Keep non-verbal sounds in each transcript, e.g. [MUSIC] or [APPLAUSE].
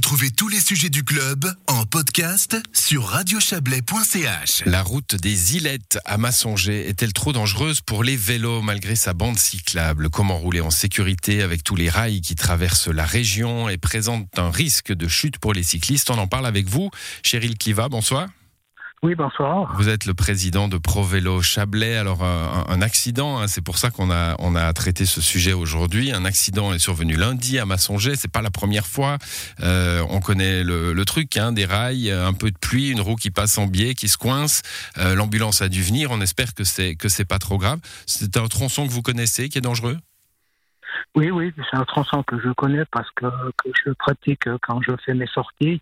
Retrouvez tous les sujets du club en podcast sur radiochablais.ch. La route des Ilettes à Massonger est-elle trop dangereuse pour les vélos malgré sa bande cyclable? Comment rouler en sécurité avec tous les rails qui traversent la région et présentent un risque de chute pour les cyclistes? On en parle avec vous, Cheryl Kiva, bonsoir. Oui, bonsoir. Vous êtes le président de ProVélo Chablais. Alors, un, un accident, hein, c'est pour ça qu'on a, on a traité ce sujet aujourd'hui. Un accident est survenu lundi à Massonger. C'est pas la première fois. Euh, on connaît le, le truc, hein, des rails, un peu de pluie, une roue qui passe en biais, qui se coince. Euh, L'ambulance a dû venir. On espère que c'est que c'est pas trop grave. C'est un tronçon que vous connaissez, qui est dangereux? Oui, oui, c'est un tronçon que je connais parce que, que je pratique quand je fais mes sorties.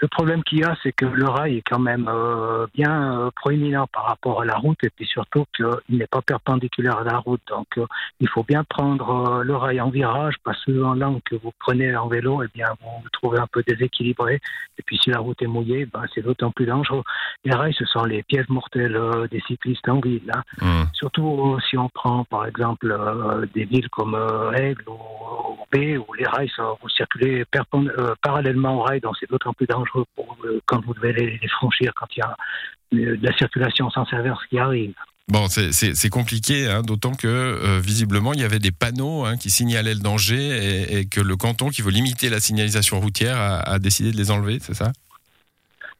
Le problème qu'il y a, c'est que le rail est quand même euh, bien euh, proéminent par rapport à la route et puis surtout qu'il n'est pas perpendiculaire à la route. Donc euh, il faut bien prendre euh, le rail en virage parce que en langue que vous prenez en vélo, eh bien vous vous trouvez un peu déséquilibré. Et puis si la route est mouillée, ben, c'est d'autant plus dangereux. Les rails, ce sont les pièges mortels euh, des cyclistes en ville. hein. Hum. Surtout euh, si on prend par exemple euh, des villes comme euh, Aigle ou, où les rails sont, vous circulez euh, parallèlement aux rails, donc c'est d'autant plus dangereux euh, quand vous devez les, franchir quand il y a euh, de la circulation sans inverse qui arrive. Bon, c'est- compliqué, hein, d'autant que euh, visiblement il y avait des panneaux hein, qui signalaient le danger et, que le canton qui veut limiter la signalisation routière a décidé de les enlever, c'est ça?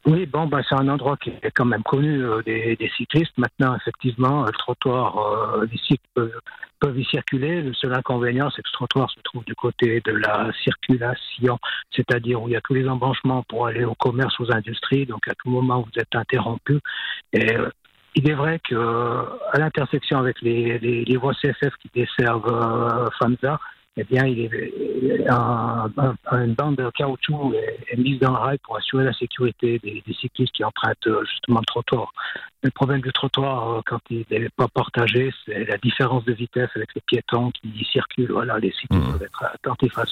Oui, bon, bah, c'est un endroit qui est quand même connu euh, des, cyclistes. Maintenant, effectivement, le trottoir, euh, les cycles peuvent, y circuler. Le seul inconvénient, c'est que ce trottoir se trouve du côté de la circulation, c'est-à-dire où il y a tous les embranchements pour aller au commerce, aux industries. Donc, à tout moment, vous êtes interrompu. Et euh, il est vrai que euh, à l'intersection avec les, les, les voies CFF qui desservent FAMSA, eh bien, il est, un- un- une bande de caoutchouc est, est mise dans le rail pour assurer la sécurité des, des cyclistes qui empruntent euh, justement le trottoir. Le problème du trottoir, euh, quand il n'est pas partagé, c'est la différence de vitesse avec les piétons qui y circulent. Voilà, les cyclistes doivent être attentifs à.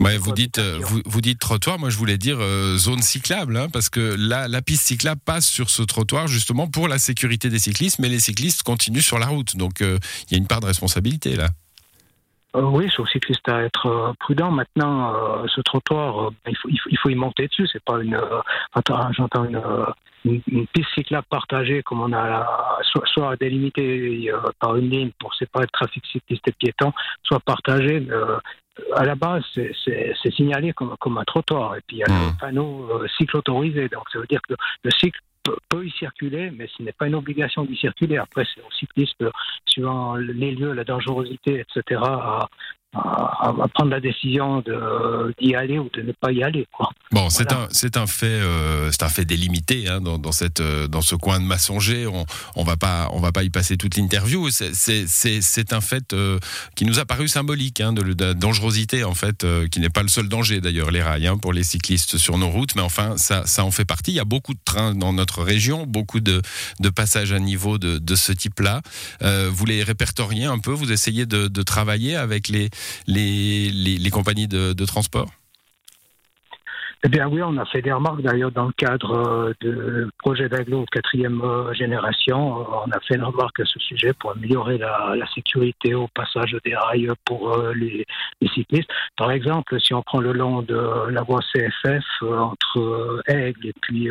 Ouais, vous dites, euh, vous, vous dites trottoir, moi je voulais dire euh, zone cyclable, hein, parce que la, la piste cyclable passe sur ce trottoir justement pour la sécurité des cyclistes, mais les cyclistes continuent sur la route, donc euh, il y a une part de responsabilité là. Euh, oui, c'est aux cyclistes à être euh, prudent. Maintenant, euh, ce trottoir, euh, il, faut, il, faut, il faut y monter dessus. C'est pas une, j'entends une, une, une piste cyclable partagée comme on a, la- soit, soit délimitée par une ligne pour séparer le trafic cycliste et piéton, soit partagée. à la base, c'est- signalé comme, comme un trottoir. Et puis il y a le panneau euh, cycle autorisé. Donc ça veut dire que le cycle peut, y circuler, mais ce n'est pas une obligation d'y circuler. Après, c'est aux cyclistes, suivant les lieux, la dangerosité, etc., à, à- à prendre la décision d'y aller ou de ne pas y aller. Quoi. Bon, c'est un, c'est un fait, euh, c'est un fait délimité hein, dans, dans cette, euh, dans ce coin de Massonger. On, on va pas, on va pas y passer toute l'interview. C'est, un fait euh, qui nous a paru symbolique hein, de, de la dangerosité en fait, qui n'est pas le seul danger d'ailleurs les rails hein, pour les cyclistes sur nos routes, mais enfin ça, ça en fait partie. Il y a beaucoup de trains dans notre région, beaucoup de, de passages à niveau de, de ce type-là. Euh, vous les répertoriez un peu, vous essayez de, de travailler avec les, les, compagnies de, transport. Eh bien oui, on a fait des remarques d'ailleurs dans le cadre euh, de projet d'aglo quatrième euh, génération. Euh, On a fait une remarque à ce sujet pour améliorer la, sécurité au passage des rails pour les, les cyclistes. Par exemple, si on prend le long de la voie CFF entre Aigle et puis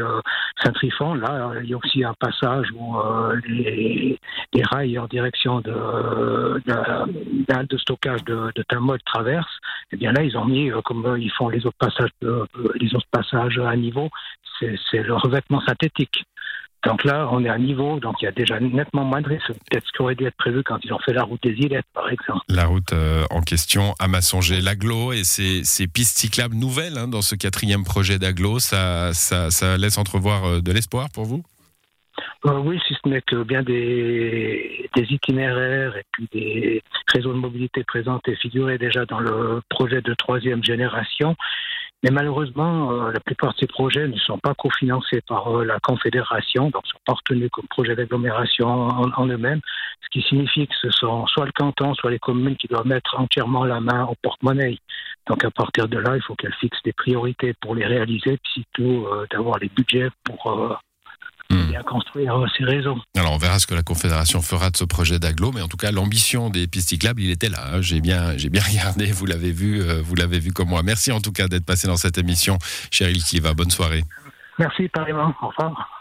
Saint-Trifon, là, il y a aussi un passage où euh, les, les rails en direction de, de, halle de stockage de, de Tamod traversent. Eh bien là, ils ont mis, euh, comme euh, ils font les autres passages, de- les autres passages à niveau, c'est le revêtement synthétique. Donc là, on est à niveau, donc il y a déjà nettement moins de risques. Peut-être ce qui aurait dû être prévu quand ils ont fait la route des îlettes, par exemple. La route euh, en question à Massonger, l'aglo et ces, ces pistes cyclables nouvelles hein, dans ce quatrième projet d'aglo, ça, ça, ça laisse entrevoir euh, de l'espoir pour vous? Euh, oui, si ce n'est que bien des, des itinéraires et puis des réseaux de mobilité présentés figuraient déjà dans le projet de troisième génération. Mais malheureusement, euh, la plupart de ces projets ne sont pas cofinancés par euh, la Confédération, donc sont pas retenus comme projet d'agglomération en, en eux-mêmes, ce qui signifie que ce sont soit le canton, soit les communes qui doivent mettre entièrement la main au porte-monnaie. Donc à partir de là, il faut qu'elles fixent des priorités pour les réaliser, puis surtout euh, d'avoir les budgets pour, euh, hmm. bien construire ces réseaux. Alors on verra ce que la Confédération fera de ce projet d'agglo, mais en tout cas l'ambition des pistes cyclables, il était là. Hein. J'ai bien, j'ai bien [LAUGHS] regardé, vous l'avez vu, vous l'avez vu comme moi. Merci en tout cas d'être passé dans cette émission, Cheryl Kiva. Bonne soirée. Merci, pareillement. Au revoir.